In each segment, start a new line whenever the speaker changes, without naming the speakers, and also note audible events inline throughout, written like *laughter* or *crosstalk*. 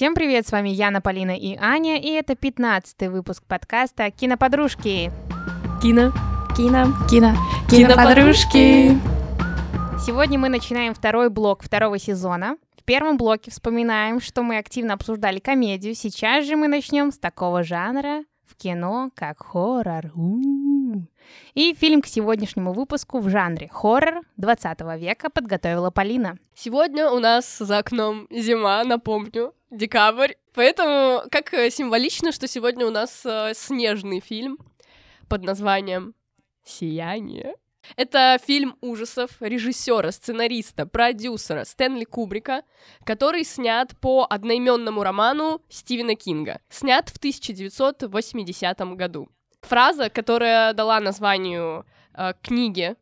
Всем привет, с вами Яна, Полина и Аня, и это 15-й выпуск подкаста «Киноподружки».
Кино. Кино.
Кино.
Киноподружки.
Сегодня мы начинаем второй блок второго сезона. В первом блоке вспоминаем, что мы активно обсуждали комедию. Сейчас же мы начнем с такого жанра в кино, как хоррор. У-у-у. И фильм к сегодняшнему выпуску в жанре хоррор 20 века подготовила Полина.
Сегодня у нас за окном зима, напомню, декабрь. Поэтому как э, символично, что сегодня у нас э, снежный фильм под названием «Сияние». Это фильм ужасов режиссера, сценариста, продюсера Стэнли Кубрика, который снят по одноименному роману Стивена Кинга, снят в 1980 году. Фраза, которая дала названию э, книге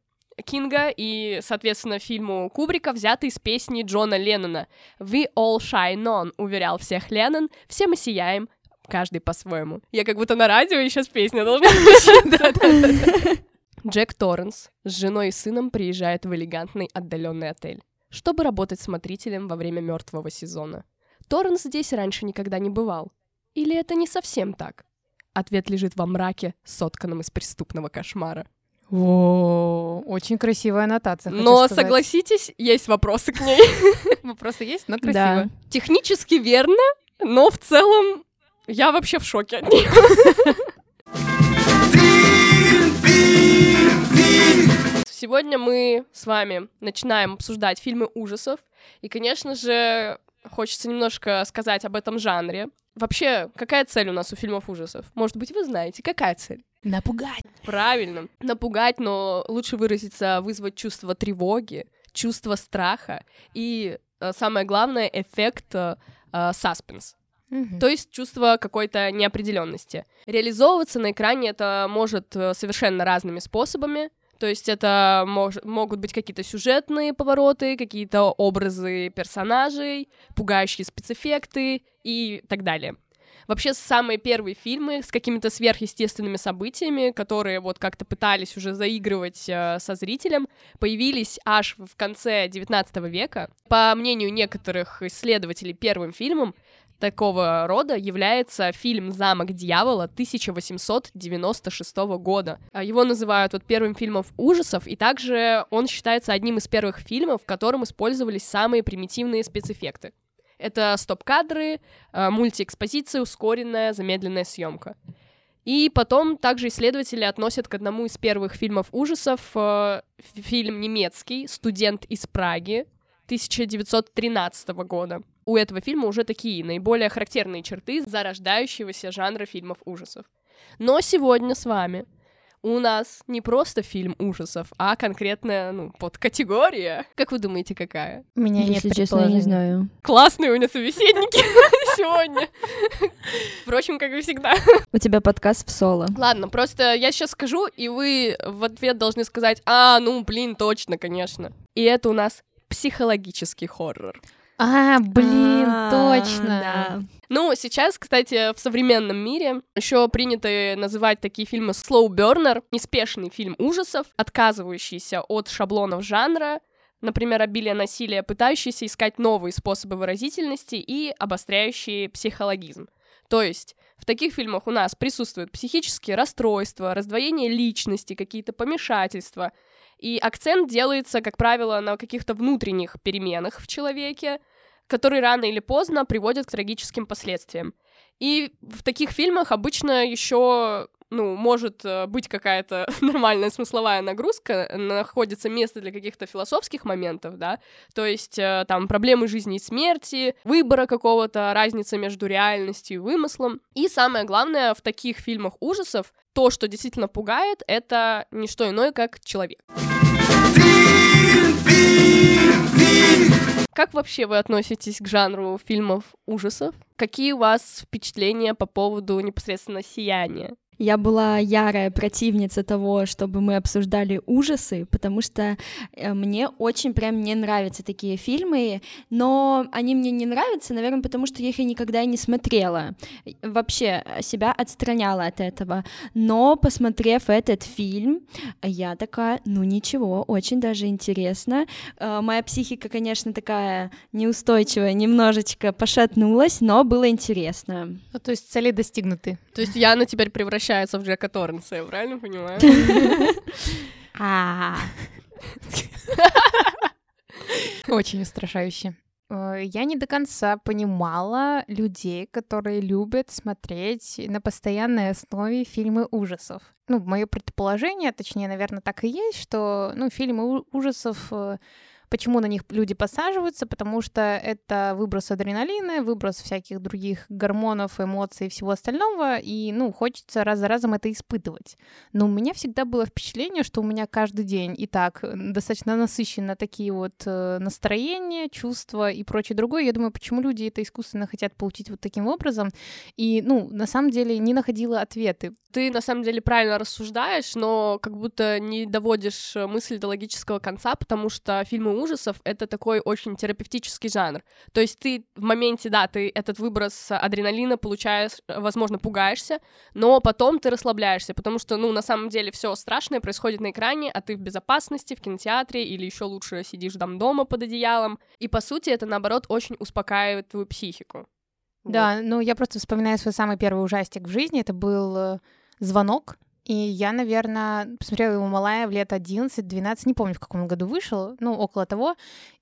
Кинга и, соответственно, фильму Кубрика, взята из песни Джона Леннона «We all shine on», уверял всех Леннон, «все мы сияем, каждый по-своему». Я как будто на радио, и сейчас песня должна *laughs* включиться. *laughs* Джек Торренс с женой и сыном приезжает в элегантный отдаленный отель, чтобы работать смотрителем во время мертвого сезона. Торренс здесь раньше никогда не бывал. Или это не совсем так? Ответ лежит во мраке, сотканном из преступного кошмара.
О, очень красивая аннотация.
Но
сказать.
согласитесь, есть вопросы к ней. *laughs*
Вопросы есть, но красиво.
Да. Технически верно, но в целом я вообще в шоке от нее. Сегодня мы с вами начинаем обсуждать фильмы ужасов. И, конечно же, хочется немножко сказать об этом жанре. Вообще, какая цель у нас у фильмов ужасов? Может быть, вы знаете, какая цель?
Напугать.
Правильно. Напугать, но лучше выразиться, вызвать чувство тревоги, чувство страха и, э, самое главное, эффект э, э, саспенс.
Мгм.
То есть чувство какой-то неопределенности. Реализовываться на экране это может совершенно разными способами. То есть это мож- могут быть какие-то сюжетные повороты, какие-то образы персонажей, пугающие спецэффекты и так далее. Вообще, самые первые фильмы с какими-то сверхъестественными событиями, которые вот как-то пытались уже заигрывать э, со зрителем, появились аж в конце 19 века. По мнению некоторых исследователей, первым фильмом такого рода является фильм «Замок дьявола» 1896 года. А Его называют вот первым фильмом ужасов, и также он считается одним из первых фильмов, в котором использовались самые примитивные спецэффекты. Это стоп-кадры, э, мультиэкспозиция, ускоренная, замедленная съемка. И потом также исследователи относят к одному из первых фильмов ужасов э, фильм немецкий «Студент из Праги» 1913 года. У этого фильма уже такие наиболее характерные черты зарождающегося жанра фильмов ужасов. Но сегодня с вами у нас не просто фильм ужасов, а конкретная, ну, подкатегория. Как вы думаете, какая?
У меня нет
Если честно, я не знаю.
Классные у меня собеседники *laughs* сегодня. Впрочем, как и всегда.
У тебя подкаст в соло.
Ладно, просто я сейчас скажу, и вы в ответ должны сказать, а, ну, блин, точно, конечно. И это у нас психологический хоррор.
А, блин,
А,
точно.
Ну, сейчас, кстати, в современном мире еще принято называть такие фильмы slow burner, неспешный фильм ужасов, отказывающийся от шаблонов жанра, например, обилие насилия, пытающийся искать новые способы выразительности и обостряющие психологизм. То есть в таких фильмах у нас присутствуют психические расстройства, раздвоение личности, какие-то помешательства, и акцент делается, как правило, на каких-то внутренних переменах в человеке, которые рано или поздно приводят к трагическим последствиям. И в таких фильмах обычно еще ну, может э, быть какая-то *laughs* нормальная смысловая нагрузка, находится место для каких-то философских моментов, да, то есть э, там проблемы жизни и смерти, выбора какого-то, разница между реальностью и вымыслом. И самое главное, в таких фильмах ужасов то, что действительно пугает, это не что иное, как человек. Как вообще вы относитесь к жанру фильмов ужасов? Какие у вас впечатления по поводу непосредственно сияния?
Я была ярая противница того, чтобы мы обсуждали ужасы, потому что э, мне очень прям не нравятся такие фильмы, но они мне не нравятся, наверное, потому что я их и никогда не смотрела. Вообще себя отстраняла от этого. Но, посмотрев этот фильм, я такая, ну ничего, очень даже интересно. Э, моя психика, конечно, такая неустойчивая, немножечко пошатнулась, но было интересно.
Ну, то есть цели достигнуты.
То есть Яна теперь превращается в Джека Торренса, я правильно понимаю? *laughs*
А. *laughs* Очень устрашающе. Э, Я не до конца понимала людей, которые любят смотреть на постоянной основе фильмы ужасов. Ну, мое предположение, точнее, наверное, так и есть, что ну, фильмы ужасов э, Почему на них люди посаживаются? Потому что это выброс адреналина, выброс всяких других гормонов, эмоций и всего остального, и, ну, хочется раз за разом это испытывать. Но у меня всегда было впечатление, что у меня каждый день и так достаточно насыщенно такие вот э, настроения, чувства и прочее другое. Я думаю, почему люди это искусственно хотят получить вот таким образом? И, ну, на самом деле не находила ответы.
Ты на самом деле правильно рассуждаешь, но как будто не доводишь э, мысль до логического конца, потому что фильмы ужасов — это такой очень терапевтический жанр. То есть ты в моменте, да, ты этот выброс адреналина получаешь, возможно, пугаешься, но потом ты расслабляешься, потому что, ну, на самом деле все страшное происходит на экране, а ты в безопасности, в кинотеатре или еще лучше сидишь там дома под одеялом. И, по сути, это, наоборот, очень успокаивает твою психику. Вот.
Да, ну я просто вспоминаю свой самый первый ужастик в жизни. Это был э, звонок. И я, наверное, посмотрела его малая в лет 11-12, не помню, в каком году вышел, ну, около того.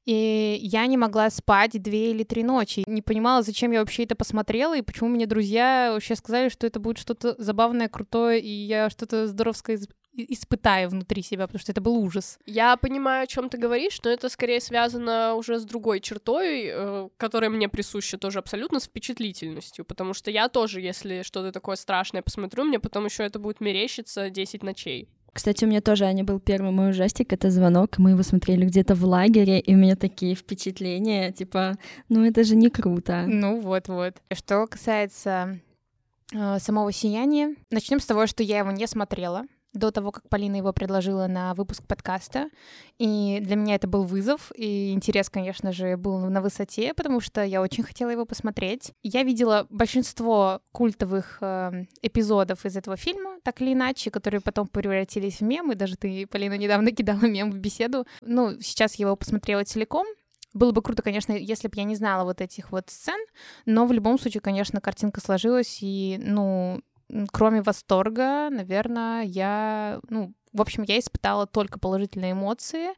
И я не могла спать две или три ночи. Не понимала, зачем я вообще это посмотрела, и почему мне друзья вообще сказали, что это будет что-то забавное, крутое, и я что-то здоровское из- и- испытаю внутри себя, потому что это был ужас.
Я понимаю, о чем ты говоришь, но это скорее связано уже с другой чертой, э, которая мне присуща тоже абсолютно с впечатлительностью, потому что я тоже, если что-то такое страшное посмотрю, мне потом еще это будет мерещиться 10 ночей.
Кстати, у меня тоже, Аня, был первый мой ужастик, это звонок, мы его смотрели где-то в лагере, и у меня такие впечатления, типа, ну это же не круто.
Ну вот-вот. Что касается э, самого сияния, начнем с того, что я его не смотрела до того, как Полина его предложила на выпуск подкаста. И для меня это был вызов, и интерес, конечно же, был на высоте, потому что я очень хотела его посмотреть. Я видела большинство культовых э, эпизодов из этого фильма, так или иначе, которые потом превратились в мемы. Даже ты, Полина, недавно *laughs* кидала мем в беседу. Ну, сейчас я его посмотрела целиком, было бы круто, конечно, если бы я не знала вот этих вот сцен, но в любом случае, конечно, картинка сложилась, и, ну, кроме восторга, наверное, я, ну, в общем, я испытала только положительные эмоции.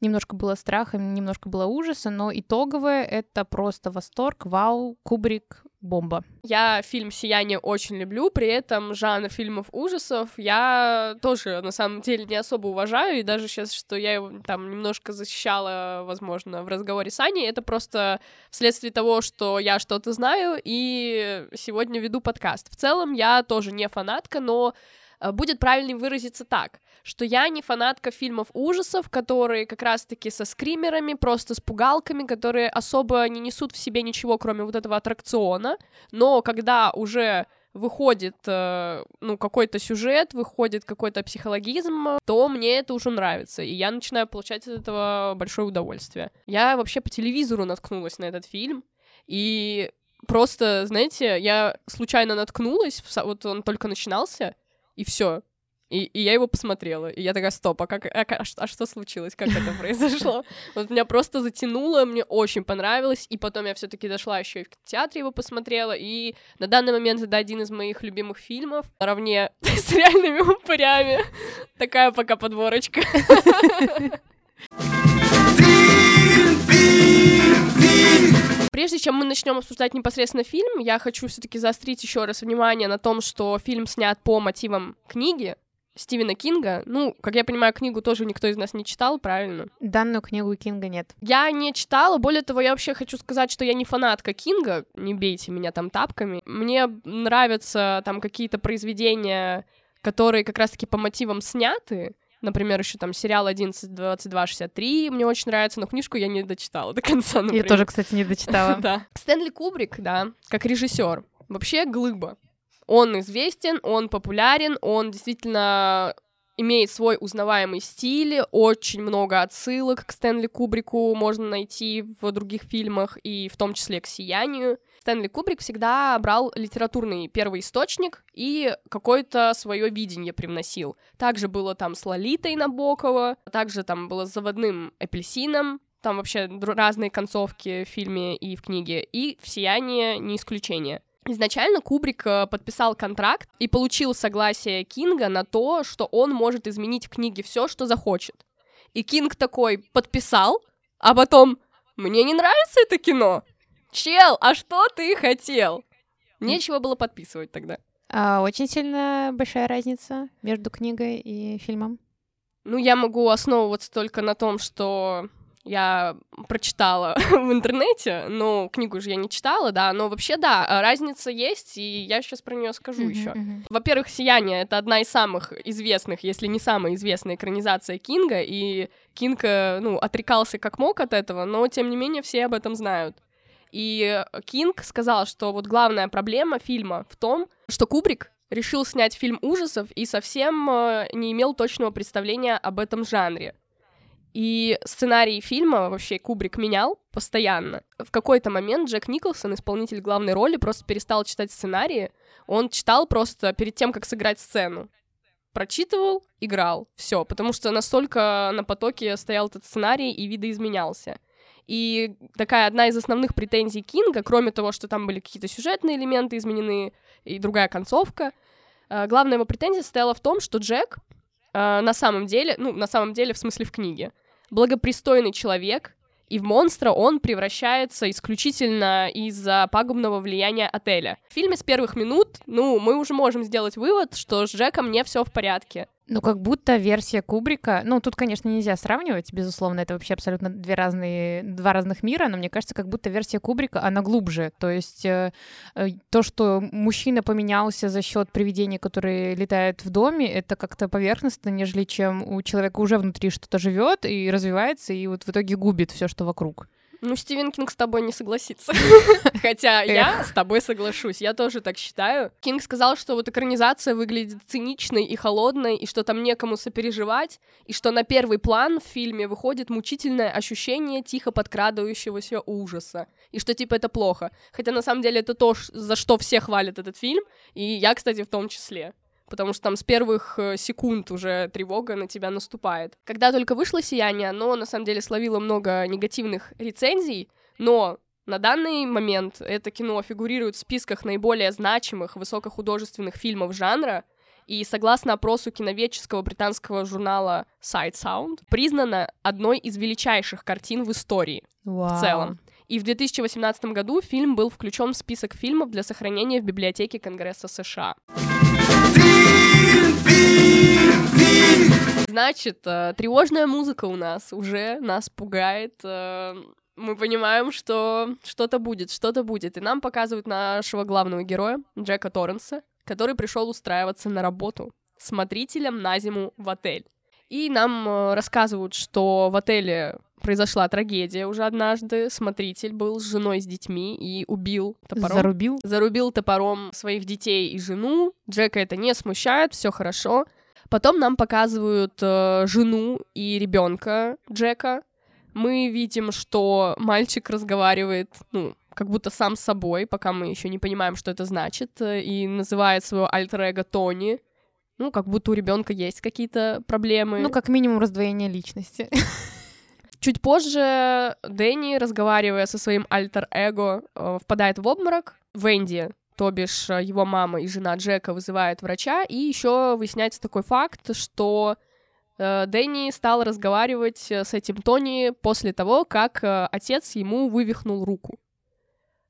Немножко было страха, немножко было ужаса, но итоговое — это просто восторг, вау, Кубрик, бомба.
Я фильм «Сияние» очень люблю, при этом жанр фильмов ужасов я тоже, на самом деле, не особо уважаю, и даже сейчас, что я его там немножко защищала, возможно, в разговоре с Аней, это просто вследствие того, что я что-то знаю, и сегодня веду подкаст. В целом, я тоже не фанатка, но э, будет правильнее выразиться так, что я не фанатка фильмов ужасов, которые как раз-таки со скримерами, просто с пугалками, которые особо не несут в себе ничего, кроме вот этого аттракциона, но когда уже выходит, э, ну, какой-то сюжет, выходит какой-то психологизм, то мне это уже нравится, и я начинаю получать от этого большое удовольствие. Я вообще по телевизору наткнулась на этот фильм, и просто, знаете, я случайно наткнулась, вот он только начинался, и все. И, и я его посмотрела. И я такая, стоп, а, как, а, а а что случилось? Как это произошло? *laughs* Вот меня просто затянуло, мне очень понравилось. И потом я все таки дошла еще и в театре его посмотрела. И на данный момент это один из моих любимых фильмов. Наравне *laughs* с реальными упырями. Такая пока подборочка. Прежде чем мы начнем обсуждать непосредственно фильм, я хочу все-таки заострить еще раз внимание на том, что фильм снят по мотивам книги Стивена Кинга. Ну, как я понимаю, книгу тоже никто из нас не читал, правильно?
Данную книгу Кинга нет.
Я не читала, более того, я вообще хочу сказать, что я не фанатка Кинга, не бейте меня там тапками. Мне нравятся там какие-то произведения, которые как раз-таки по мотивам сняты, Например, еще там сериал 11.22.63 мне очень нравится, но книжку я не дочитала до конца, например.
Я тоже, кстати, не дочитала. *laughs*
Да. Стэнли Кубрик, да, как режиссер, вообще глыба. Он известен, он популярен, он действительно имеет свой узнаваемый стиль, очень много отсылок к Стэнли Кубрику можно найти в других фильмах, и в том числе к «Сиянию». Стэнли Кубрик всегда брал литературный первый источник и какое-то свое видение привносил. Также было там с Лолитой Набокова, также там было с заводным апельсином, там вообще разные концовки в фильме и в книге, и в «Сияние» не исключение. Изначально Кубрик э, подписал контракт и получил согласие Кинга на то, что он может изменить в книге все, что захочет. И Кинг такой подписал, а потом «Мне не нравится это кино!» «Чел, а что ты хотел?» Нечего было подписывать тогда.
А, очень сильно большая разница между книгой и фильмом.
Ну, я могу основываться только на том, что я прочитала *laughs* в интернете, но книгу же я не читала, да, но вообще, да, а, разница есть, и я сейчас про нее скажу uh-huh, еще. Uh-huh. Во-первых, «Сияние» — это одна из самых известных, если не самая известная экранизация Кинга, и Кинг, э, ну, отрекался как мог от этого, но, тем не менее, все об этом знают. И Кинг сказал, что вот главная проблема фильма в том, что Кубрик решил снять фильм ужасов и совсем э, не имел точного представления об этом жанре. И сценарий фильма вообще Кубрик менял постоянно. В какой-то момент Джек Николсон, исполнитель главной роли, просто перестал читать сценарии. Он читал просто перед тем, как сыграть сцену. Прочитывал, играл, все, потому что настолько на потоке стоял этот сценарий и видоизменялся. И такая одна из основных претензий Кинга, кроме того, что там были какие-то сюжетные элементы изменены и другая концовка, э, главная его претензия состояла в том, что Джек э, на самом деле, ну, на самом деле, в смысле в книге, благопристойный человек, и в монстра он превращается исключительно из-за пагубного влияния отеля. В фильме с первых минут, ну, мы уже можем сделать вывод, что с Джеком не все в порядке.
Ну, как будто версия Кубрика... Ну, тут, конечно, нельзя сравнивать, безусловно, это вообще абсолютно две разные, два разных мира, но мне кажется, как будто версия Кубрика, она глубже. То есть э, э, то, что мужчина поменялся за счет привидений, которые летают в доме, это как-то поверхностно, нежели чем у человека уже внутри что-то живет и развивается, и вот в итоге губит все, что вокруг.
Ну, Стивен Кинг с тобой не согласится. *laughs* Хотя я с тобой соглашусь, я тоже так считаю. Кинг сказал, что вот экранизация выглядит циничной и холодной, и что там некому сопереживать, и что на первый план в фильме выходит мучительное ощущение тихо подкрадывающегося ужаса, и что типа это плохо. Хотя на самом деле это то, за что все хвалят этот фильм, и я, кстати, в том числе потому что там с первых э, секунд уже тревога на тебя наступает. Когда только вышло «Сияние», оно на самом деле словило много негативных рецензий, но на данный момент это кино фигурирует в списках наиболее значимых высокохудожественных фильмов жанра, и согласно опросу киноведческого британского журнала Sight Sound, признана одной из величайших картин в истории wow. в целом. И в 2018 году фильм был включен в список фильмов для сохранения в библиотеке Конгресса США. Значит, э, тревожная музыка у нас уже нас пугает. Э, мы понимаем, что что-то будет, что-то будет. И нам показывают нашего главного героя, Джека Торренса, который пришел устраиваться на работу смотрителем на зиму в отель. И нам э, рассказывают, что в отеле произошла трагедия уже однажды. Смотритель был с женой, с детьми и убил топором.
Зарубил?
Зарубил топором своих детей и жену. Джека это не смущает, все хорошо. Потом нам показывают э, жену и ребенка Джека. Мы видим, что мальчик разговаривает, ну, как будто сам с собой, пока мы еще не понимаем, что это значит, э, и называет своего альтер-эго Тони. Ну, как будто у ребенка есть какие-то проблемы.
Ну, как минимум раздвоение личности. *laughs*
Чуть позже Дэнни, разговаривая со своим альтер-эго, э, впадает в обморок. Венди, то бишь э, его мама и жена Джека, вызывают врача, и еще выясняется такой факт, что э, Дэнни стал разговаривать с этим Тони после того, как отец ему вывихнул руку.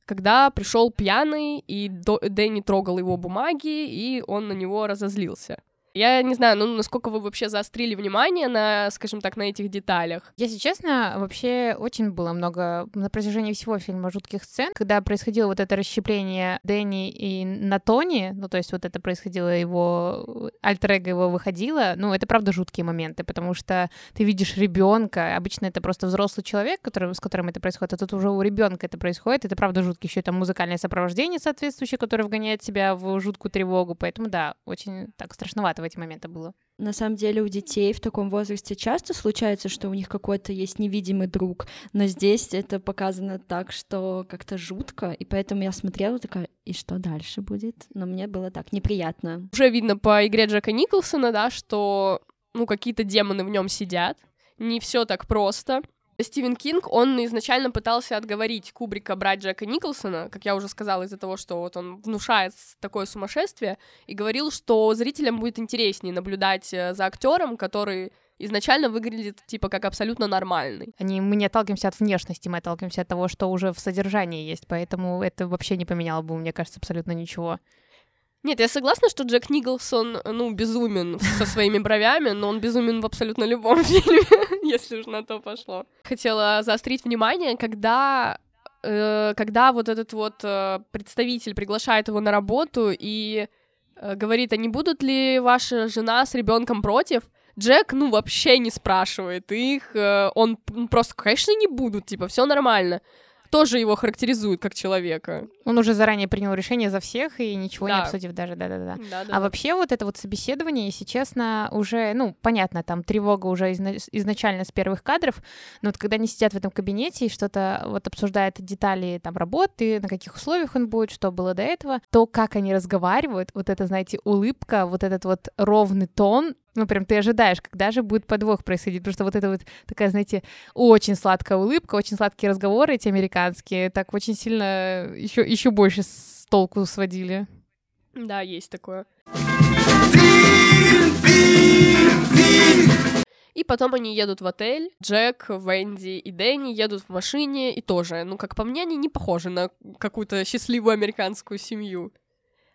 Когда пришел пьяный, и Дэнни трогал его бумаги, и он на него разозлился. Я не знаю, ну, насколько вы вообще заострили внимание на, скажем так, на этих деталях.
Если честно, вообще очень было много на протяжении всего фильма жутких сцен, когда происходило вот это расщепление Дэнни и на Тони, ну, то есть вот это происходило, его альтер его выходило, ну, это правда жуткие моменты, потому что ты видишь ребенка, обычно это просто взрослый человек, который, с которым это происходит, а тут уже у ребенка это происходит, это правда жутко, еще там музыкальное сопровождение соответствующее, которое вгоняет тебя в жуткую тревогу, поэтому да, очень так страшновато эти моменты было.
На самом деле у детей в таком возрасте часто случается, что у них какой-то есть невидимый друг, но здесь это показано так, что как-то жутко, и поэтому я смотрела такая, и что дальше будет? Но мне было так неприятно.
Уже видно по игре Джека Николсона, да, что ну какие-то демоны в нем сидят, не все так просто. Стивен Кинг, он изначально пытался отговорить Кубрика брать Джека Николсона, как я уже сказала, из-за того, что вот он внушает такое сумасшествие, и говорил, что зрителям будет интереснее наблюдать э, за актером, который изначально выглядит типа как абсолютно нормальный.
Они, мы не отталкиваемся от внешности, мы отталкиваемся от того, что уже в содержании есть, поэтому это вообще не поменяло бы, мне кажется, абсолютно ничего.
Нет, я согласна, что Джек Николсон, ну, безумен со своими бровями, но он безумен в абсолютно любом *laughs* фильме, если уж на то пошло. Хотела заострить внимание, когда э, когда вот этот вот э, представитель приглашает его на работу и э, говорит, а не будут ли ваша жена с ребенком против? Джек, ну, вообще не спрашивает их, он просто, конечно, не будут, типа, все нормально тоже его характеризует как человека.
Он уже заранее принял решение за всех и ничего да. не обсудив даже, да-да-да. А вообще вот это вот собеседование, если честно, уже, ну, понятно, там тревога уже изна- изначально с первых кадров, но вот когда они сидят в этом кабинете и что-то вот обсуждают детали там работы, на каких условиях он будет, что было до этого, то как они разговаривают, вот это, знаете, улыбка, вот этот вот ровный тон, ну, прям ты ожидаешь, когда же будет подвох происходить, потому что вот это вот такая, знаете, очень сладкая улыбка, очень сладкие разговоры эти американские, так очень сильно еще, еще больше с толку сводили.
Да, есть такое. И потом они едут в отель. Джек, Венди и Дэнни едут в машине и тоже, ну, как по мне, они не похожи на какую-то счастливую американскую семью.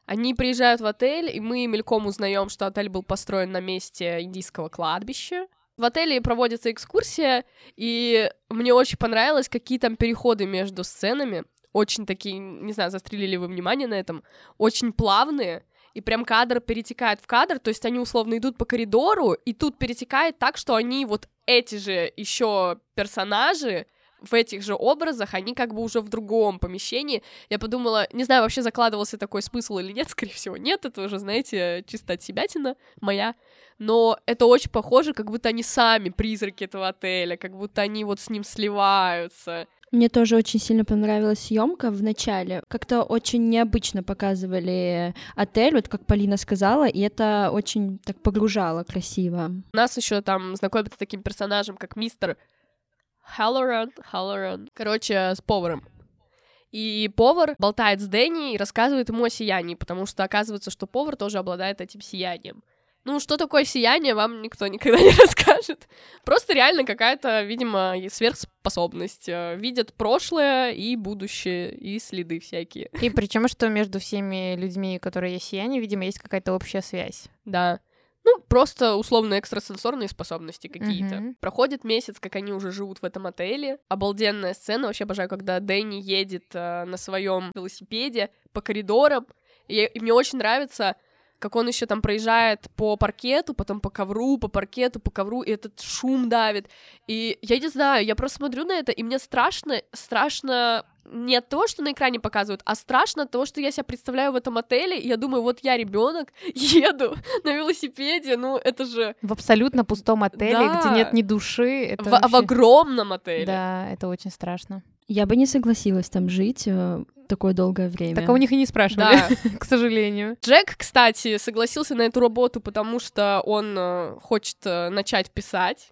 Они приезжают в отель, и мы мельком узнаем, что отель был построен на месте индийского кладбища. В отеле проводится экскурсия, и мне очень понравилось, какие там переходы между сценами. Очень такие, не знаю, застрелили вы внимание на этом, очень плавные, и прям кадр перетекает в кадр, то есть они условно идут по коридору, и тут перетекает так, что они вот эти же еще персонажи в этих же образах, они как бы уже в другом помещении. Я подумала, не знаю, вообще закладывался такой смысл или нет, *laughs* скорее всего, нет, это уже, знаете, чисто от себятина моя, но это очень похоже, как будто они сами призраки этого отеля, как будто они вот с ним сливаются.
Мне тоже очень сильно понравилась съемка в начале. Как-то очень необычно показывали отель, вот как Полина сказала, и это очень так погружало красиво.
Нас еще там знакомят с таким персонажем, как мистер Халлоран, Халлоран. Короче, с поваром. И повар болтает с Дэнни и рассказывает ему о сиянии, потому что оказывается, что повар тоже обладает этим сиянием. Ну, что такое сияние, вам никто никогда *laughs* не расскажет. Просто реально какая-то, видимо, сверхспособность. Э, видят прошлое и будущее, и следы всякие.
И причем, что между всеми людьми, которые есть сияние, видимо, есть какая-то общая связь.
Да. Ну, просто условно экстрасенсорные способности какие-то. Mm-hmm. Проходит месяц, как они уже живут в этом отеле. Обалденная сцена. Вообще обожаю, когда Дэнни едет э, на своем велосипеде по коридорам. И, и мне очень нравится как он еще там проезжает по паркету, потом по ковру, по паркету, по ковру, и этот шум давит. И я не знаю, я просто смотрю на это, и мне страшно, страшно не от того, что на экране показывают, а страшно от того, что я себя представляю в этом отеле, и я думаю, вот я ребенок, *laughs* еду на велосипеде, ну это же...
В абсолютно пустом отеле, да. где нет ни души.
Это в, вообще... в огромном отеле.
Да, это очень страшно.
Я бы не согласилась там жить э, такое долгое время.
Так а у них и не спрашивали, да. *laughs* к сожалению.
Джек, кстати, согласился на эту работу, потому что он э, хочет э, начать писать.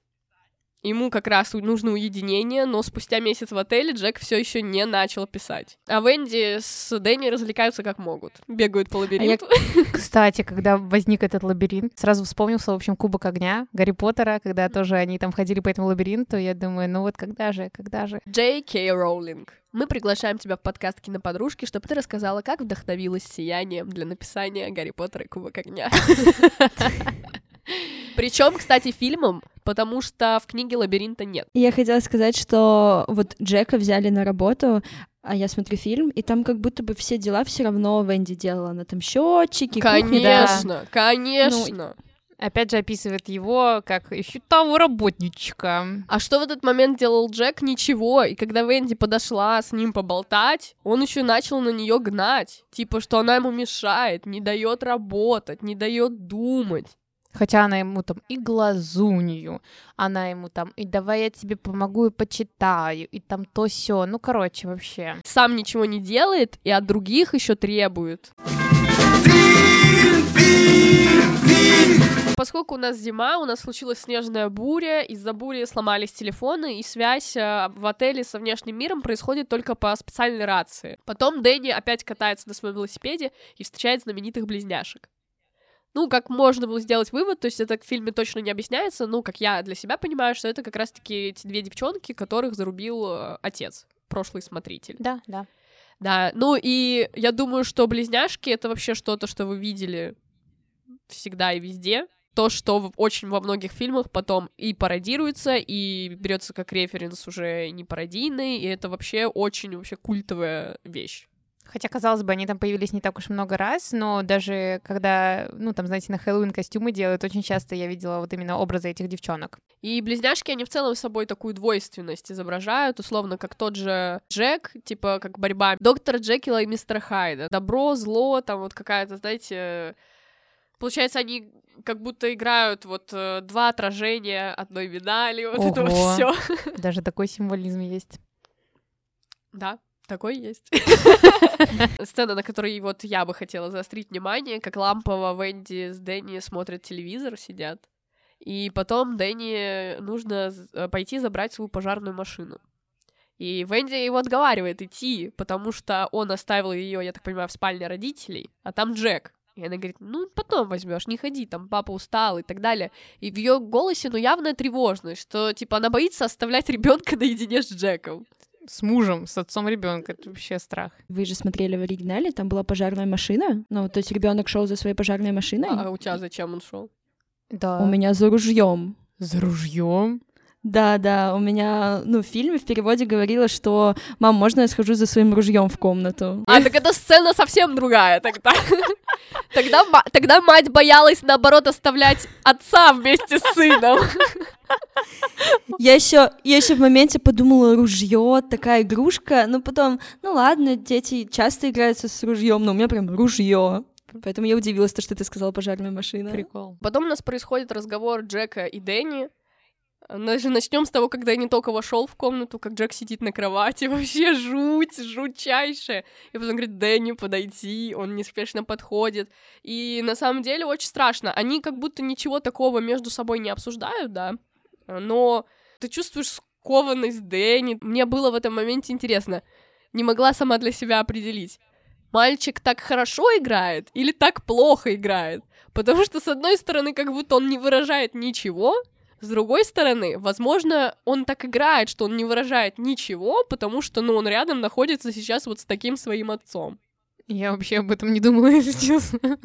Ему как раз нужно уединение, но спустя месяц в отеле Джек все еще не начал писать. А Венди с Дэнни развлекаются как могут. Бегают по лабиринту. А
я, *laughs* кстати, когда возник этот лабиринт, сразу вспомнился, в общем, Кубок огня Гарри Поттера, когда тоже они там ходили по этому лабиринту. Я думаю, ну вот когда же, когда же?
Джей Кей Роулинг. Мы приглашаем тебя в подкаст «Киноподружки», чтобы ты рассказала, как вдохновилась сиянием для написания Гарри Поттера и Кубок огня. *laughs* *laughs* Причем, кстати, фильмом, потому что в книге лабиринта нет.
Я хотела сказать, что вот Джека взяли на работу, а я смотрю фильм, и там как будто бы все дела все равно Венди делала. Она там счетчики,
Конечно,
кухни,
да. конечно.
Ну, опять же описывает его как еще того работничка.
А что в этот момент делал Джек? Ничего. И когда Венди подошла с ним поболтать, он еще начал на нее гнать. Типа, что она ему мешает, не дает работать, не дает думать.
Хотя она ему там и глазунью, она ему там, и давай я тебе помогу и почитаю, и там то все. Ну, короче, вообще.
Сам ничего не делает, и от других еще требует. Поскольку у нас зима, у нас случилась снежная буря, из-за бури сломались телефоны, и связь э, в отеле со внешним миром происходит только по специальной рации. Потом Дэнни опять катается на своем велосипеде и встречает знаменитых близняшек. Ну, как можно было сделать вывод, то есть это в фильме точно не объясняется, ну, как я для себя понимаю, что это как раз-таки эти две девчонки, которых зарубил э, отец, прошлый смотритель.
Да, да.
Да, ну и я думаю, что близняшки — это вообще что-то, что вы видели всегда и везде. То, что очень во многих фильмах потом и пародируется, и берется как референс уже не пародийный, и это вообще очень вообще культовая вещь.
Хотя, казалось бы, они там появились не так уж много раз, но даже когда, ну, там, знаете, на Хэллоуин костюмы делают, очень часто я видела вот именно образы этих девчонок.
И близняшки, они в целом с собой такую двойственность изображают, условно, как тот же Джек, типа, как борьба доктора Джекила и мистера Хайда. Добро, зло, там вот какая-то, знаете, получается, они как будто играют вот э, два отражения одной медали, вот Ого. это вот все.
Даже такой символизм есть.
Да, такой есть. *laughs* Сцена, на которой вот я бы хотела заострить внимание, как Лампова, Венди с Дэнни смотрят телевизор, сидят. И потом Дэнни нужно э, пойти забрать свою пожарную машину. И Венди его отговаривает идти, потому что он оставил ее, я так понимаю, в спальне родителей, а там Джек. И она говорит, ну, потом возьмешь, не ходи, там, папа устал и так далее. И в ее голосе, ну, явная тревожность, что, типа, она боится оставлять ребенка наедине с Джеком
с мужем, с отцом ребенка. Это вообще страх.
Вы же смотрели в оригинале, там была пожарная машина. Ну, то есть ребенок шел за своей пожарной машиной.
А у тебя зачем он шел?
Да. У меня за ружьем.
За ружьем?
Да, да, у меня, ну, в фильме в переводе говорила, что «Мам, можно я схожу за своим ружьем в комнату?»
А, так эта сцена совсем другая тогда. Тогда, тогда мать боялась, наоборот, оставлять отца вместе с сыном. *laughs*
Я еще, я еще в моменте подумала, ружье, такая игрушка, но потом, ну ладно, дети часто играются с ружьем, но у меня прям ружье. Поэтому я удивилась, то, что ты сказала пожарная машина.
Прикол.
Потом у нас происходит разговор Джека и Дэнни, даже начнем с того, когда я не только вошел в комнату, как Джек сидит на кровати, *laughs* вообще жуть, жутчайшая. И потом говорит, Дэнни, подойти, он неспешно подходит. И на самом деле очень страшно. Они как будто ничего такого между собой не обсуждают, да, но ты чувствуешь скованность Дэнни. Мне было в этом моменте интересно. Не могла сама для себя определить. Мальчик так хорошо играет или так плохо играет? Потому что, с одной стороны, как будто он не выражает ничего, с другой стороны, возможно, он так играет, что он не выражает ничего, потому что, ну, он рядом находится сейчас вот с таким своим отцом.
Я вообще об этом не думала, *laughs* если честно.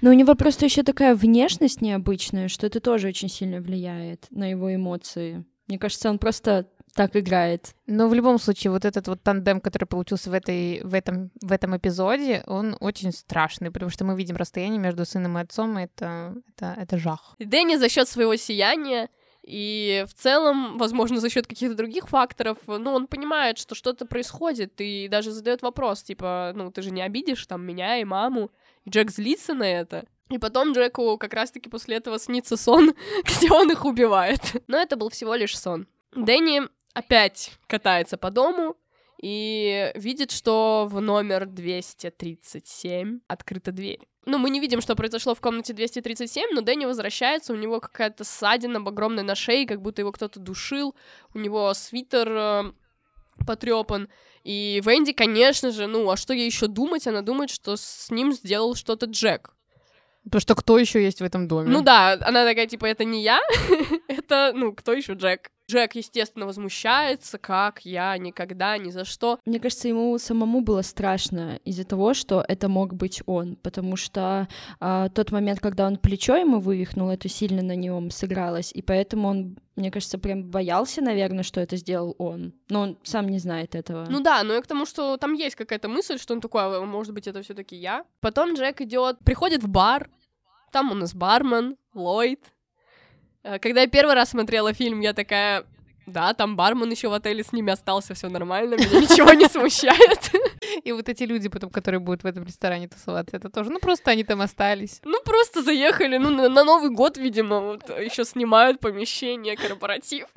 Но у него просто еще такая внешность необычная, что это тоже очень сильно влияет на его эмоции. Мне кажется, он просто так играет.
Но в любом случае, вот этот вот тандем, который получился в, этой, в, этом, в этом эпизоде, он очень страшный, потому что мы видим расстояние между сыном и отцом, и это, это, это жах.
Дэнни за счет своего сияния и в целом, возможно, за счет каких-то других факторов, ну, он понимает, что что-то происходит, и даже задает вопрос, типа, ну, ты же не обидишь там меня и маму. Джек злится на это. И потом Джеку как раз-таки после этого снится сон, *laughs* где он их убивает. Но это был всего лишь сон. Дэнни опять катается по дому и видит, что в номер 237 открыта дверь. Ну, мы не видим, что произошло в комнате 237, но Дэнни возвращается, у него какая-то ссадина огромная на шее, как будто его кто-то душил, у него свитер э, потрепан. И Венди, конечно же, ну, а что ей еще думать? Она думает, что с ним сделал что-то Джек.
Потому что кто еще есть в этом доме?
Ну да, она такая, типа, это не я, *laughs* это, ну, кто еще Джек? Джек, естественно, возмущается, как я никогда, ни за что.
Мне кажется, ему самому было страшно из-за того, что это мог быть он, потому что а, тот момент, когда он плечо ему вывихнул, это сильно на нем сыгралось, и поэтому он, мне кажется, прям боялся, наверное, что это сделал он, но он сам не знает этого.
Ну да, но и к тому, что там есть какая-то мысль, что он такой, а, может быть, это все-таки я. Потом Джек идет, приходит в бар, там у нас бармен, Ллойд, Э, когда я первый раз смотрела фильм, я такая, да, там бармен еще в отеле с ними остался, все нормально, меня ничего не смущает. *laughs*
И вот эти люди потом, которые будут в этом ресторане тусоваться, это тоже, ну просто они там остались.
Ну просто заехали, ну на, на Новый год, видимо, вот еще снимают помещение, корпоратив. *laughs*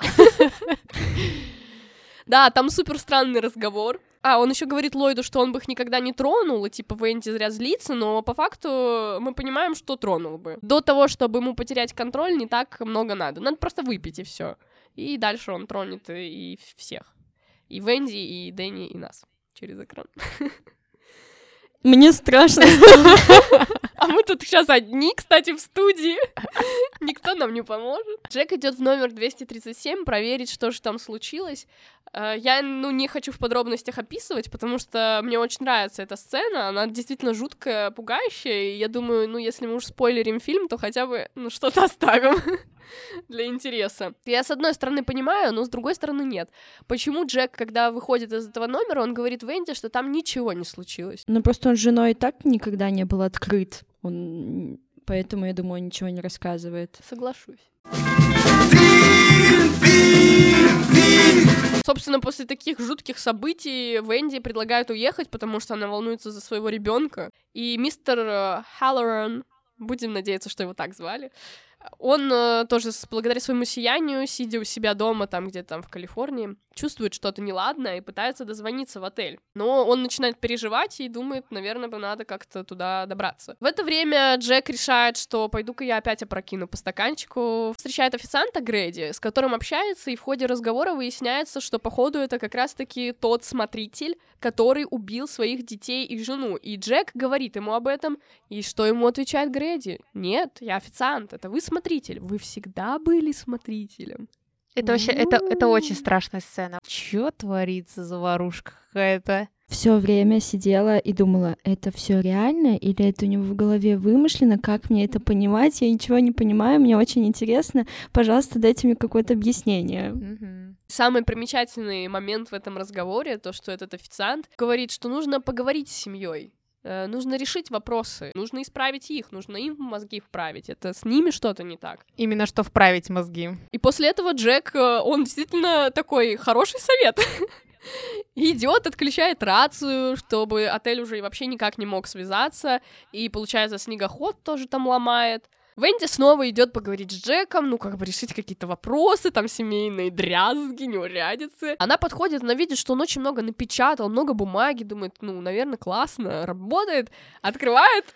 Да, там супер странный разговор. А, он еще говорит Ллойду, что он бы их никогда не тронул, и типа Венди зря злится, но по факту мы понимаем, что тронул бы. До того, чтобы ему потерять контроль, не так много надо. Надо просто выпить, и все. И дальше он тронет и всех. И Венди, и Дэнни, и нас через экран.
Мне страшно. *laughs*
А мы тут сейчас одни, кстати, в студии. Никто нам не поможет. Джек идет в номер 237 проверить, что же там случилось. Э, я, ну, не хочу в подробностях описывать, потому что мне очень нравится эта сцена, она действительно жуткая, пугающая, и я думаю, ну, если мы уж спойлерим фильм, то хотя бы, ну, что-то оставим *laughs* для интереса. Я, с одной стороны, понимаю, но с другой стороны, нет. Почему Джек, когда выходит из этого номера, он говорит Венди, что там ничего не случилось?
Ну, просто он с женой и так никогда не был открыт. Он... Поэтому, я думаю, ничего не рассказывает.
Соглашусь. Собственно, после таких жутких событий Венди предлагают уехать, потому что она волнуется за своего ребенка. И мистер э, Халлоран, будем надеяться, что его так звали, он э, тоже благодаря своему сиянию, сидя у себя дома, там где-то там в Калифорнии, чувствует что-то неладное и пытается дозвониться в отель. Но он начинает переживать и думает, наверное, бы надо как-то туда добраться. В это время Джек решает, что пойду-ка я опять опрокину по стаканчику. Встречает официанта Грэди, с которым общается, и в ходе разговора выясняется, что, походу, это как раз-таки тот смотритель, который убил своих детей и жену. И Джек говорит ему об этом, и что ему отвечает Грэди? Нет, я официант, это вы смотритель, вы всегда были смотрителем.
Это вообще, это, это очень страшная сцена. Чё творится заварушка какая-то?
Все время сидела и думала, это все реально или это у него в голове вымышлено, как мне это понимать, я ничего не понимаю, мне очень интересно, пожалуйста, дайте мне какое-то объяснение.
Самый примечательный момент в этом разговоре, то, что этот официант говорит, что нужно поговорить с семьей. Э, нужно решить вопросы, нужно исправить их, нужно им мозги вправить. Это с ними что-то не так.
Именно что вправить мозги.
И после этого Джек, э, он действительно такой хороший совет. *laughs* Идет, отключает рацию, чтобы отель уже вообще никак не мог связаться. И получается, снегоход тоже там ломает. Венди снова идет поговорить с Джеком, ну, как бы решить какие-то вопросы, там, семейные дрязги, неурядицы. Она подходит, она видит, что он очень много напечатал, много бумаги, думает, ну, наверное, классно, работает, открывает,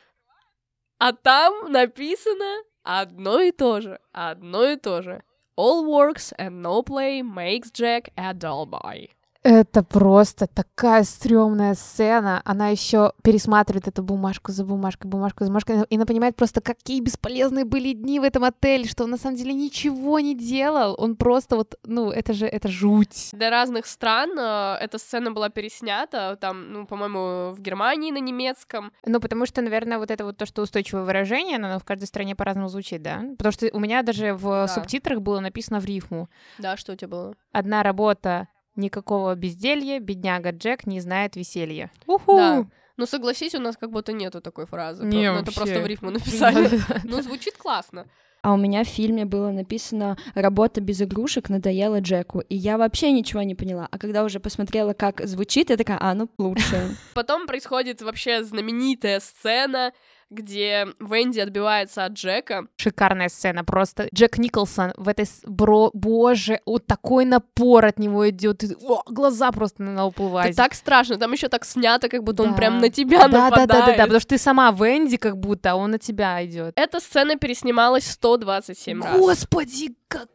а там написано одно и то же, одно и то же. All works and no play makes Jack a dull boy.
Это просто такая стрёмная сцена. Она еще пересматривает эту бумажку за бумажкой, бумажку за бумажкой, и она понимает просто, какие бесполезные были дни в этом отеле, что он на самом деле ничего не делал. Он просто вот, ну, это же, это жуть.
Для разных стран э, эта сцена была переснята, там, ну, по-моему, в Германии на немецком.
Ну, потому что, наверное, вот это вот то, что устойчивое выражение, оно в каждой стране по-разному звучит, да? Потому что у меня даже в да. субтитрах было написано в рифму.
Да, что у тебя было?
Одна работа Никакого безделья, бедняга Джек не знает веселья. Уху!
Да. Ну, согласись, у нас как будто нету такой фразы. Не, ну, это просто в рифму написали. Ну, звучит классно.
А у меня в фильме было написано «Работа без игрушек надоела Джеку», и я вообще ничего не поняла. А когда уже посмотрела, как звучит, я такая, а, ну, лучше.
Потом происходит вообще знаменитая сцена, где Венди отбивается от Джека.
Шикарная сцена просто. Джек Николсон в этой... Бро... Боже, вот такой напор от него идет. Глаза просто на лоб
Это так страшно, там еще так снято, как будто он
Да.
прям на тебя
да, да,
нападает.
да, да, да, потому что ты сама Венди, как будто, а он на тебя идет.
Эта сцена переснималась 127 раз.
Господи, как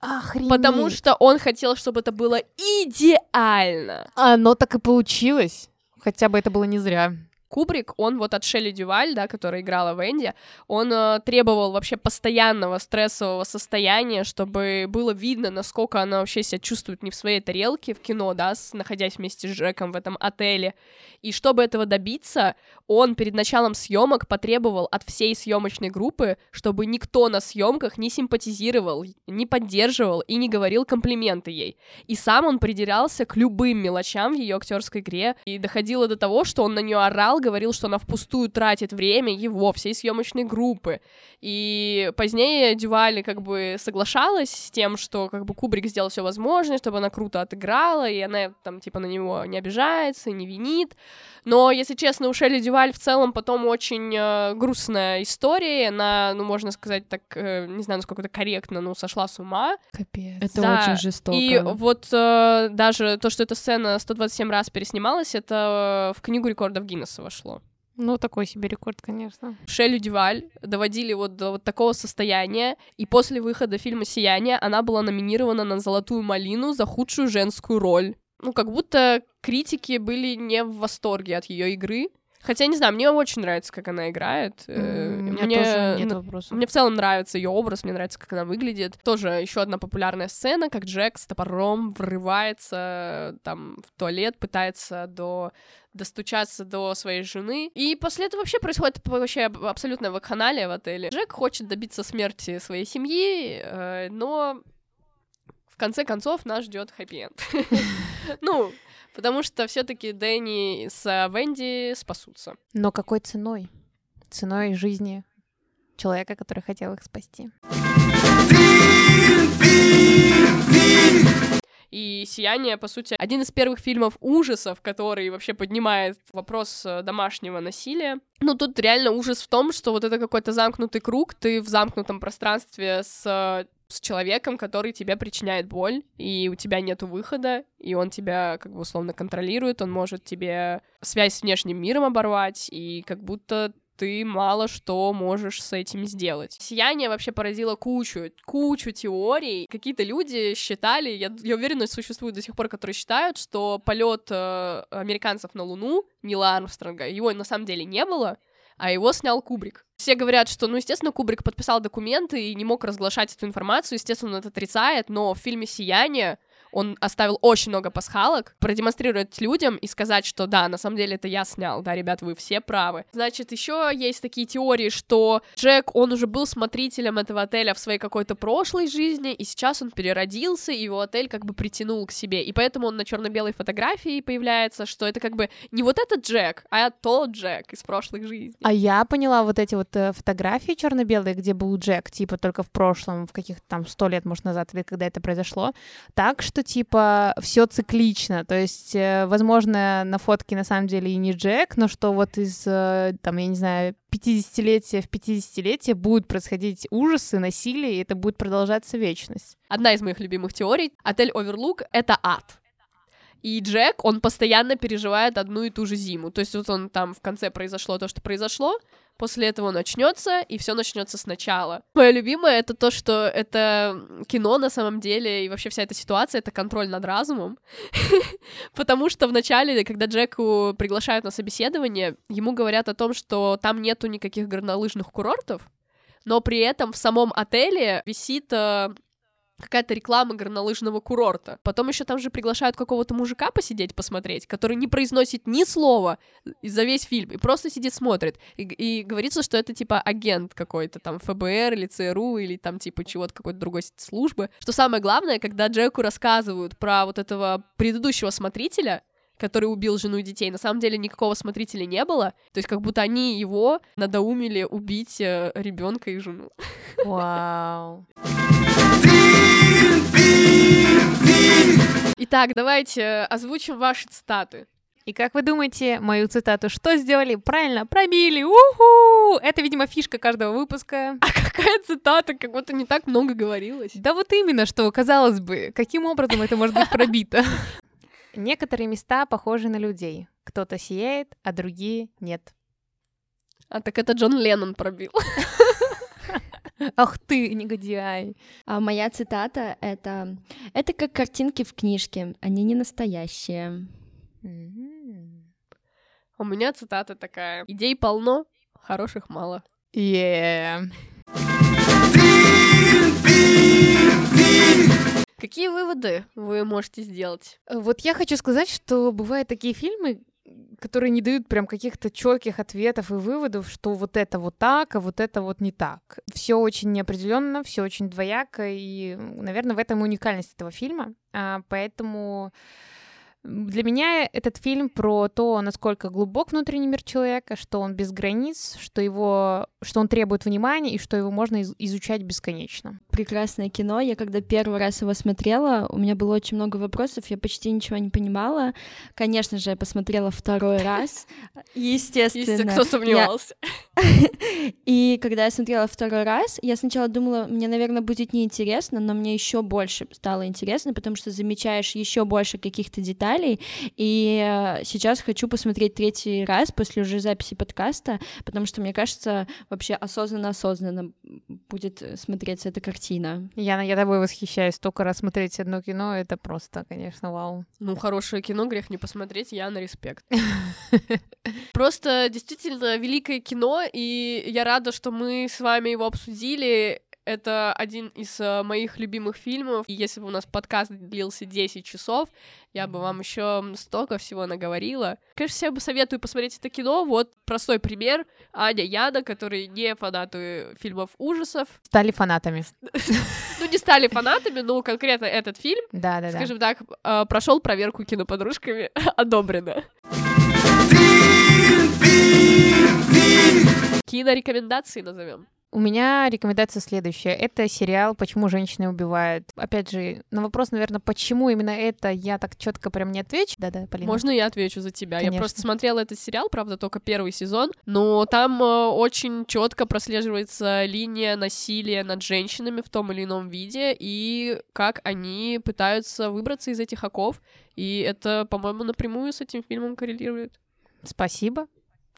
охренеть.
Потому что он хотел, чтобы это было идеально.
Оно так и получилось. Хотя бы это было не зря.
Кубрик, он вот от Шелли Дюваль, да, которая играла Венди, он э, требовал вообще постоянного стрессового состояния, чтобы было видно, насколько она вообще себя чувствует не в своей тарелке в кино, да, с- находясь вместе с Джеком в этом отеле. И чтобы этого добиться, он перед началом съемок потребовал от всей съемочной группы, чтобы никто на съемках не симпатизировал, не поддерживал и не говорил комплименты ей. И сам он придирался к любым мелочам в ее актерской игре, и доходило до того, что он на нее орал, говорил, что она впустую тратит время его, всей съемочной группы. И позднее Дюваль как бы соглашалась с тем, что как бы Кубрик сделал все возможное, чтобы она круто отыграла, и она там типа на него не обижается, не винит. Но, если честно, у Шелли Дюваль в целом потом очень э, грустная история, она, ну, можно сказать так, э, не знаю, насколько это корректно, ну, сошла с ума.
Капец.
Это
Да,
очень жестоко.
И вот э, даже то, что эта сцена 127 раз переснималась, это в книгу рекордов Гиннесса вошло.
Ну, такой себе рекорд, конечно.
Шелли Дюваль доводили вот до вот такого состояния, и после выхода фильма «Сияние» она была номинирована на «Золотую малину» за худшую женскую роль. Ну, как будто критики были не в восторге от ее игры. Хотя, не знаю, мне очень нравится, как она играет.
Меня
мне
тоже нет вопросов.
мне в целом нравится ее образ, мне нравится, как она выглядит. Тоже еще одна популярная сцена, как Джек с топором врывается э, там в туалет, пытается до достучаться до своей жены. И после этого вообще происходит вообще аб- абсолютная вакханалия в отеле. Джек хочет добиться смерти своей семьи, э, но в конце концов нас ждет хэппи-энд. *laughs* Ну, потому что все-таки Дэнни с Венди спасутся.
Но какой ценой? Ценой жизни человека, который хотел их спасти.
И «Сияние», по сути, один из первых фильмов ужасов, который вообще поднимает вопрос э, домашнего насилия. Ну, тут реально ужас в том, что вот это какой-то замкнутый круг, ты в замкнутом пространстве с э, с человеком, который тебе причиняет боль, и у тебя нету выхода, и он тебя как бы условно контролирует, он может тебе связь с внешним миром оборвать, и как будто ты мало что можешь с этим сделать. Сияние вообще поразило кучу, кучу теорий. Какие-то люди считали, я, я уверена, существуют до сих пор, которые считают, что полет э, американцев на Луну, Нила Армстронга, его на самом деле не было, а его снял Кубрик. Все говорят, что, ну, естественно, Кубрик подписал документы и не мог разглашать эту информацию, естественно, он это отрицает, но в фильме «Сияние» он оставил очень много пасхалок, продемонстрировать людям и сказать, что да, на самом деле это я снял, да, ребят, вы все правы. Значит, еще есть такие теории, что Джек, он уже был смотрителем этого отеля в своей какой-то прошлой жизни, и сейчас он переродился, и его отель как бы притянул к себе, и поэтому он на черно-белой фотографии появляется, что это как бы не вот этот Джек, а тот Джек из прошлых жизней.
А я поняла вот эти вот э, фотографии черно-белые, где был Джек, типа только в прошлом, в каких-то там сто лет, может, назад, или когда это произошло, так что типа все циклично, то есть, э, возможно, на фотке на самом деле и не Джек, но что вот из, э, там, я не знаю, 50-летия в 50-летие будут происходить ужасы, насилие, и это будет продолжаться вечность.
Одна из моих любимых теорий. Отель Оверлук — это ад. И Джек, он постоянно переживает одну и ту же зиму. То есть вот он там в конце произошло то, что произошло, после этого он очнется, и все начнется сначала. Мое любимое это то, что это кино на самом деле, и вообще вся эта ситуация — это контроль над разумом. *laughs* Потому что вначале, когда Джеку приглашают на собеседование, ему говорят о том, что там нету никаких горнолыжных курортов, но при этом в самом отеле висит э, какая-то реклама горнолыжного курорта. Потом еще там же приглашают какого-то мужика посидеть, посмотреть, который не произносит ни слова за весь фильм и просто сидит, смотрит. И, и говорится, что это типа агент какой-то там ФБР или ЦРУ или там типа чего-то какой-то другой службы. Что самое главное, когда Джеку рассказывают про вот этого предыдущего смотрителя, который убил жену и детей. На самом деле никакого смотрителя не было. То есть как будто они его надоумили убить э, ребенка и жену.
Вау.
Итак, давайте э, озвучим ваши цитаты.
И как вы думаете, мою цитату что сделали? Правильно, пробили! Уху! Это, видимо, фишка каждого выпуска. *laughs*
А какая цитата? Как будто не так много говорилось.
Да вот именно, что, казалось бы, каким образом это может быть пробито? *laughs* Некоторые места похожи на людей. Кто-то сияет, а другие нет.
А так это Джон Леннон пробил. *laughs* *laughs*
Ах ты, негодяй.
А моя цитата — это «Это как картинки в книжке, они не настоящие».
У меня цитата такая. Идей полно, хороших мало.
Yeah.
Какие выводы вы можете сделать?
Вот я хочу сказать, что бывают такие фильмы, которые не дают прям каких-то четких ответов и выводов, что вот это вот так, а вот это вот не так. Все очень неопределенно, все очень двояко, и, наверное, в этом уникальность этого фильма. А, Поэтому для меня этот фильм про то, насколько глубок внутренний мир человека, что он без границ, что его, что он требует внимания и что его можно из- изучать бесконечно.
Прекрасное кино. Я когда первый раз его смотрела, у меня было очень много вопросов, я почти ничего не понимала. Конечно же, я посмотрела второй раз, *laughs* естественно.
Кто сомневался. *laughs*
И когда я смотрела второй раз, я сначала думала, мне, наверное, будет неинтересно, но мне еще больше стало интересно, потому что замечаешь еще больше каких-то деталей. И э, сейчас хочу посмотреть третий раз после уже записи подкаста, потому что мне кажется, вообще осознанно-осознанно будет смотреться эта картина.
Яна, я тобой восхищаюсь. Столько раз смотреть одно кино, это просто, конечно, вау.
Ну, хорошее кино, грех не посмотреть, я на респект. *laughs* Просто действительно великое кино, и я рада, что мы с вами его обсудили. Это один из э, моих любимых фильмов. И если бы у нас подкаст длился 10 часов, я бы вам еще столько всего наговорила. Конечно, всем бы советую посмотреть это кино. Вот простой пример. Аня Яна, которые не фанаты фильмов ужасов.
Стали фанатами. *laughs*
Ну, не стали фанатами, но конкретно этот фильм скажем так, э, прошел проверку киноподружками, *laughs* одобрено. Кинорекомендации назовем.
У меня рекомендация следующая. Это сериал «Почему женщины убивают». Опять же, на вопрос, наверное, почему именно это, я так четко прям не отвечу. Да-да, Полина.
Можно я отвечу за тебя? Я
Конечно.
просто смотрела этот сериал, правда, только первый сезон, но там э, очень четко прослеживается линия насилия над женщинами в том или ином виде и как они пытаются выбраться из этих оков. И это, по-моему, напрямую с этим фильмом коррелирует.
Спасибо.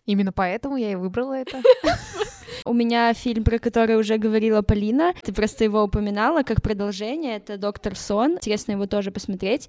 Именно поэтому я и выбрала это. *laughs*
У меня фильм, про который уже говорила Полина, ты просто его упоминала как продолжение, это «Доктор Сон», интересно его тоже посмотреть.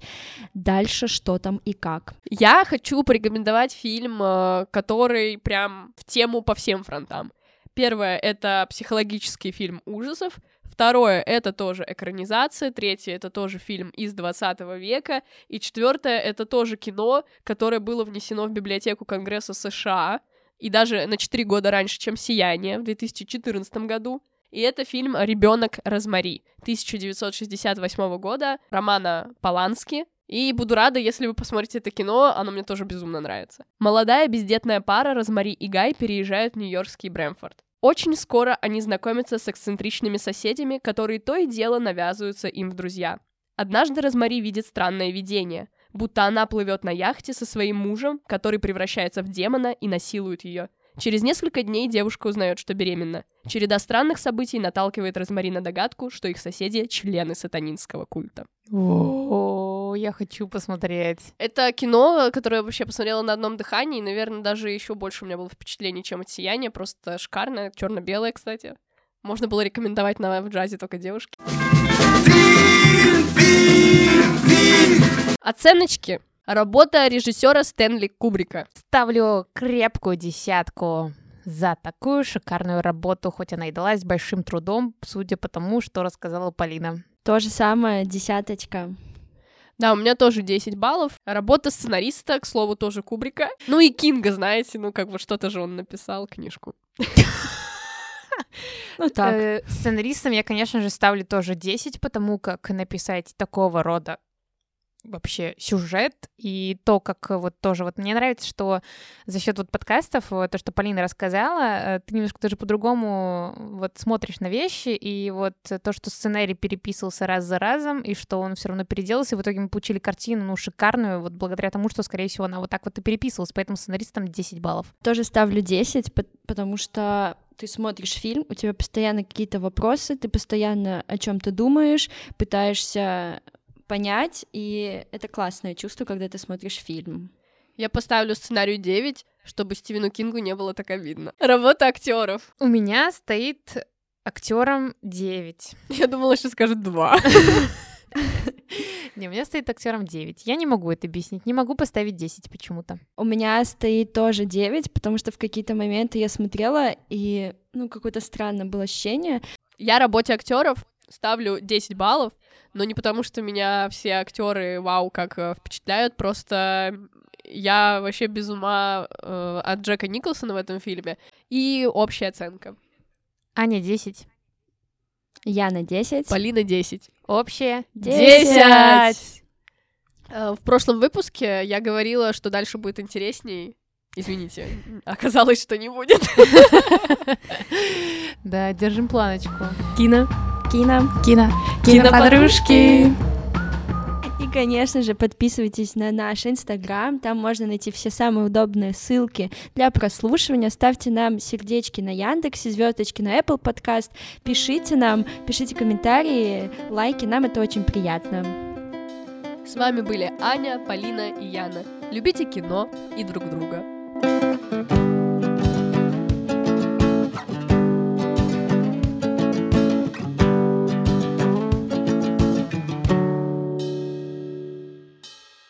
Дальше что там и как.
Я хочу порекомендовать фильм, э, который прям в тему по всем фронтам. Первое — это психологический фильм ужасов. Второе — это тоже экранизация. Третье — это тоже фильм из 20 века. И четвертое — это тоже кино, которое было внесено в библиотеку Конгресса США. И даже на 4 года раньше, чем «Сияние» в 2014 году. И это фильм «Ребенок Розмари» 1968 года Романа Полански. И буду рада, если вы посмотрите это кино, оно мне тоже безумно нравится. Молодая бездетная пара Розмари и Гай переезжают в нью-йоркский Брэмфорд. Очень скоро они знакомятся с эксцентричными соседями, которые то и дело навязываются им в друзья. Однажды Розмари видит странное видение, будто она плывет на яхте со своим мужем, который превращается в демона и насилует ее. Через несколько дней девушка узнает, что беременна. Череда странных событий наталкивает Розмари на догадку, что их соседи — члены сатанинского культа.
О, я хочу посмотреть.
Это кино, которое я вообще посмотрела на одном дыхании, и, наверное, даже еще больше у меня было впечатлений, чем от сияния. Просто шикарное, черно-белое, кстати. Можно было рекомендовать на в джазе только девушки. Оценочки. Работа режиссера Стэнли Кубрика.
Ставлю крепкую десятку за такую шикарную работу, хоть она и далась с большим трудом, судя по тому, что рассказала Полина.
То же самое, десяточка.
Да, у меня тоже 10 баллов. Работа сценариста, к слову, тоже Кубрика. Ну и Кинга, знаете, ну как бы что-то же он написал, книжку.
Ну так.
Э, сценаристам я, конечно же, ставлю тоже 10, потому как написать такого рода вообще сюжет и то, как вот тоже вот мне нравится, что за счет вот подкастов, вот то, что Полина рассказала, э, ты немножко даже по-другому вот смотришь на вещи, и вот то, что сценарий переписывался раз за разом, и что он все равно переделался, и в итоге мы получили картину, ну, шикарную, вот благодаря тому, что, скорее всего, она вот так вот и переписывалась, поэтому сценаристам 10 баллов.
Тоже ставлю 10, потому что ты смотришь фильм, у тебя постоянно какие-то вопросы, ты постоянно о чем-то думаешь, пытаешься понять, и это классное чувство, когда ты смотришь фильм.
Я поставлю сценарию 9, чтобы Стивену Кингу не было так обидно. Работа актеров.
У меня стоит актером 9. *laughs*
Я думала, что скажет 2. *laughs*
Не, у меня стоит актером 9. Я не могу это объяснить, не могу поставить 10 почему-то.
У меня стоит тоже 9, потому что в какие-то моменты я смотрела, и, ну, какое-то странное было ощущение.
Я работе актеров ставлю 10 баллов, но не потому, что меня все актеры вау как э, впечатляют, просто я вообще без ума э, от Джека Николсона в этом фильме. И общая оценка.
Аня 10.
Я на 10.
Полина 10.
Общая
10. Э, в прошлом выпуске я говорила, что дальше будет интересней. Извините, оказалось, что не будет. *laughs*
Да, держим планочку.
Кино.
Кино.
Кино.
Киноподружки.
И, конечно же, подписывайтесь на наш Инстаграм, там можно найти все самые удобные ссылки для прослушивания. Ставьте нам сердечки на Яндексе, звездочки на Apple Podcast, пишите нам, пишите комментарии, лайки, нам это очень приятно.
С вами были Аня, Полина и Яна. Любите кино и друг друга.